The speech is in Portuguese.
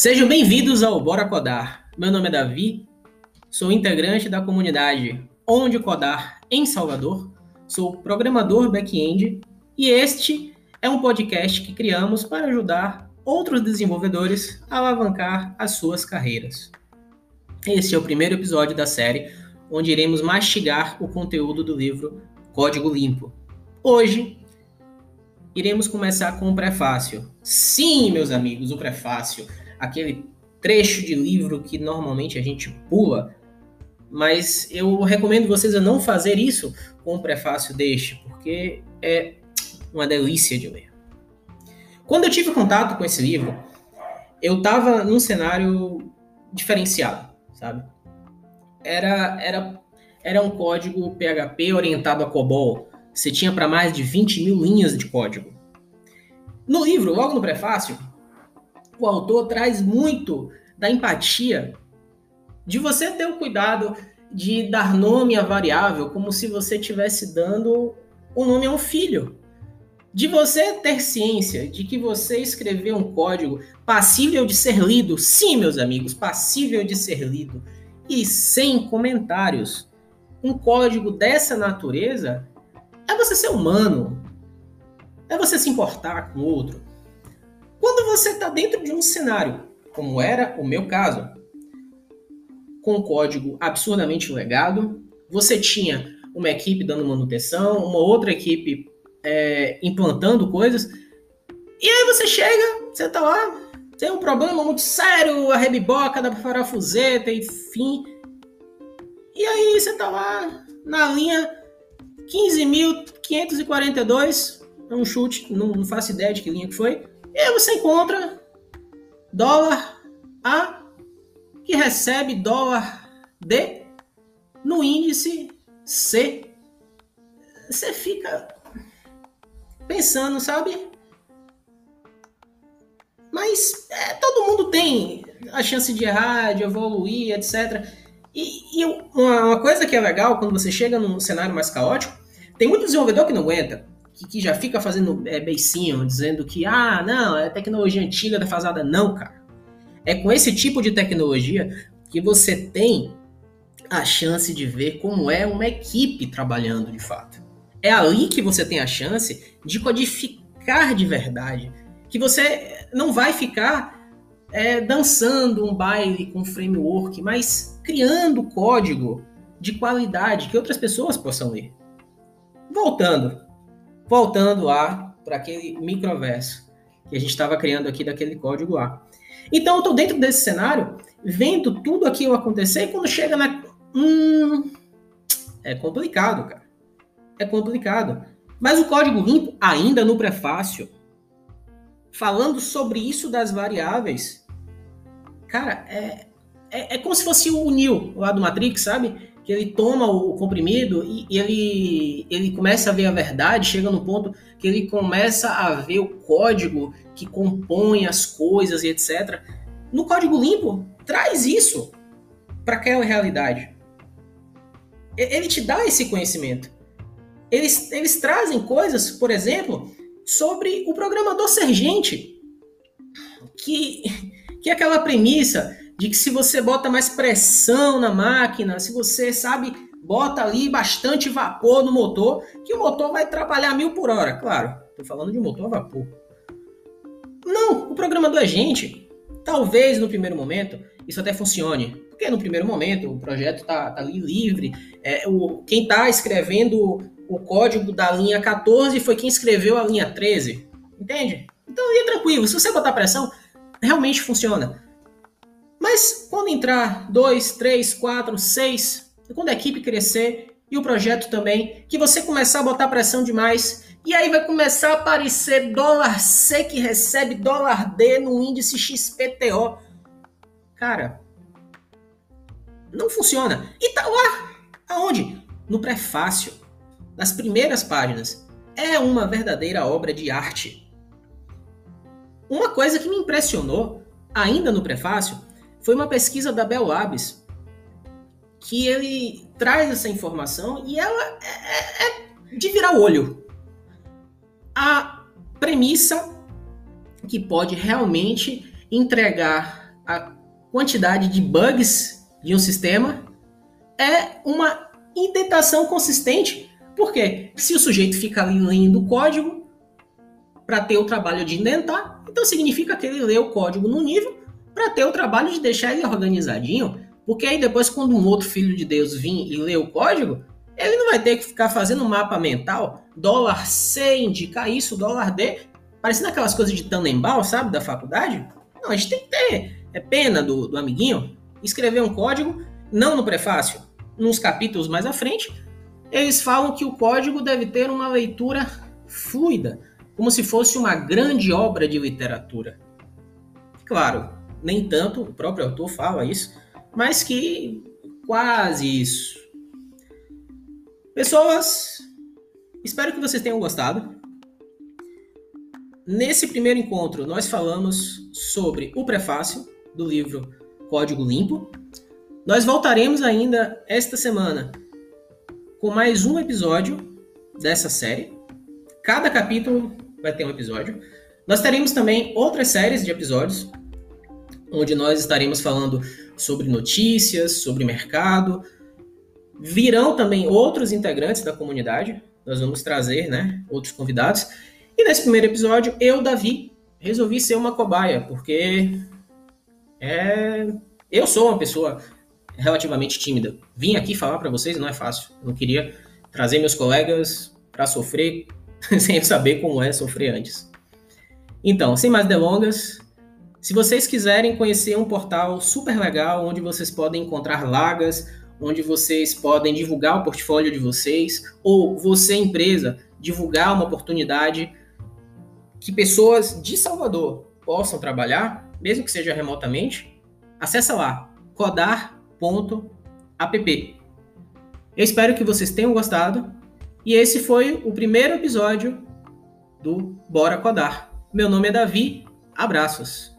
Sejam bem-vindos ao Bora Codar. Meu nome é Davi, sou integrante da comunidade Onde Codar em Salvador, sou programador back-end e este é um podcast que criamos para ajudar outros desenvolvedores a alavancar as suas carreiras. Este é o primeiro episódio da série onde iremos mastigar o conteúdo do livro Código Limpo. Hoje iremos começar com o prefácio. Sim, meus amigos, o prefácio aquele trecho de livro que normalmente a gente pula, mas eu recomendo vocês a não fazer isso com o prefácio deste, porque é uma delícia de ler. Quando eu tive contato com esse livro, eu estava num cenário diferenciado, sabe? Era, era, era um código PHP orientado a COBOL. Você tinha para mais de 20 mil linhas de código. No livro, logo no prefácio, o autor traz muito da empatia de você ter o cuidado de dar nome à variável como se você estivesse dando o nome a um filho. De você ter ciência de que você escreveu um código passível de ser lido, sim, meus amigos, passível de ser lido, e sem comentários. Um código dessa natureza é você ser humano, é você se importar com o outro, quando você está dentro de um cenário, como era o meu caso, com código absurdamente legado, você tinha uma equipe dando manutenção, uma outra equipe é, implantando coisas, e aí você chega, você está lá, tem um problema muito sério, a rebiboca da parafuseta, enfim. E aí você está lá na linha 15.542, é um chute, não, não faço ideia de que linha que foi. E aí você encontra dólar A que recebe dólar D no índice C. Você fica pensando, sabe? Mas é, todo mundo tem a chance de errar, de evoluir, etc. E, e uma, uma, coisa que é legal quando você chega num cenário mais caótico, tem muito desenvolvedor que não aguenta que, que já fica fazendo é, beicinho, dizendo que, ah, não, é tecnologia antiga, defasada. Não, cara. É com esse tipo de tecnologia que você tem a chance de ver como é uma equipe trabalhando de fato. É ali que você tem a chance de codificar de verdade. Que você não vai ficar é, dançando um baile com framework, mas criando código de qualidade que outras pessoas possam ler. Voltando, voltando lá para aquele microverso que a gente estava criando aqui daquele código lá. Então eu estou dentro desse cenário, vendo tudo aquilo acontecer, e quando chega na. Hum, é complicado, cara. É complicado. Mas o código limpo, ainda no prefácio, falando sobre isso das variáveis, cara, é, é, é como se fosse o Neo lá do Matrix, sabe? Que ele toma o comprimido e, ele, ele começa a ver a verdade, chega no ponto que ele começa a ver o código que compõe as coisas e etc. No código limpo, traz isso para aquela realidade. Ele te dá esse conhecimento. Eles, eles trazem coisas, por exemplo, sobre o programador ser gente. Que, que é aquela premissa de que se você bota mais pressão na máquina, se você sabe, bota ali bastante vapor no motor, que o motor vai trabalhar mil por hora. Claro, estou falando de motor a vapor. Não, o programador é gente. Talvez no primeiro momento isso até funcione, porque no primeiro momento o projeto está tá ali livre. É, o, quem está escrevendo o código da linha 14 foi quem escreveu a linha 13. Entende? Então é tranquilo. Se você botar pressão, realmente funciona. Mas quando entrar dois, três, quatro, seis, quando a equipe crescer e o projeto também, que você começar a botar pressão demais, e aí vai começar a aparecer dólar C que recebe dólar D no índice XPTO. Cara, não funciona. E tá lá. Aonde? No prefácio. Nas primeiras páginas. É uma verdadeira obra de arte. Uma coisa que me impressionou, ainda no prefácio, foi uma pesquisa da Bell Labs que ele traz essa informação e ela é, é, é de virar o olho. A premissa que pode realmente entregar a quantidade de bugs de um sistema é uma indentação consistente. Porque se o sujeito fica ali lendo o código para ter o trabalho de indentar, então significa que ele lê o código no nível para ter o trabalho de deixar ele organizadinho. Porque aí depois, quando um outro filho de Deus vir e ler o código, ele não vai ter que ficar fazendo mapa mental, dólar C indica isso, dólar D, parecendo aquelas coisas de Tannenbaum, sabe, da faculdade. Não, a gente tem que ter é pena do, do amiguinho escrever um código, não no prefácio, nos capítulos mais à frente, eles falam que o código deve ter uma leitura fluida, como se fosse uma grande obra de literatura. Claro, nem tanto, o próprio autor fala isso, mas que quase isso. Pessoas, espero que vocês tenham gostado. Nesse primeiro encontro, nós falamos sobre o prefácio do livro Código Limpo. Nós voltaremos ainda esta semana com mais um episódio dessa série. Cada capítulo vai ter um episódio. Nós teremos também outras séries de episódios, onde nós estaremos falando sobre notícias, sobre mercado. Virão também outros integrantes da comunidade. Nós vamos trazer, né, outros convidados. E nesse primeiro episódio, eu, Davi, resolvi ser uma cobaia, porque é... eu sou uma pessoa relativamente tímida. Vim aqui falar para vocês não é fácil. Eu não queria trazer meus colegas para sofrer sem saber como é sofrer antes. Então, sem mais delongas, se vocês quiserem conhecer um portal super legal onde vocês podem encontrar vagas, onde vocês podem divulgar o portfólio de vocês, ou você, empresa, divulgar uma oportunidade que pessoas de Salvador possam trabalhar, mesmo que seja remotamente, acessa lá, codar.app. Eu espero que vocês tenham gostado e esse foi o primeiro episódio do Bora Codar. Meu nome é Davi, abraços.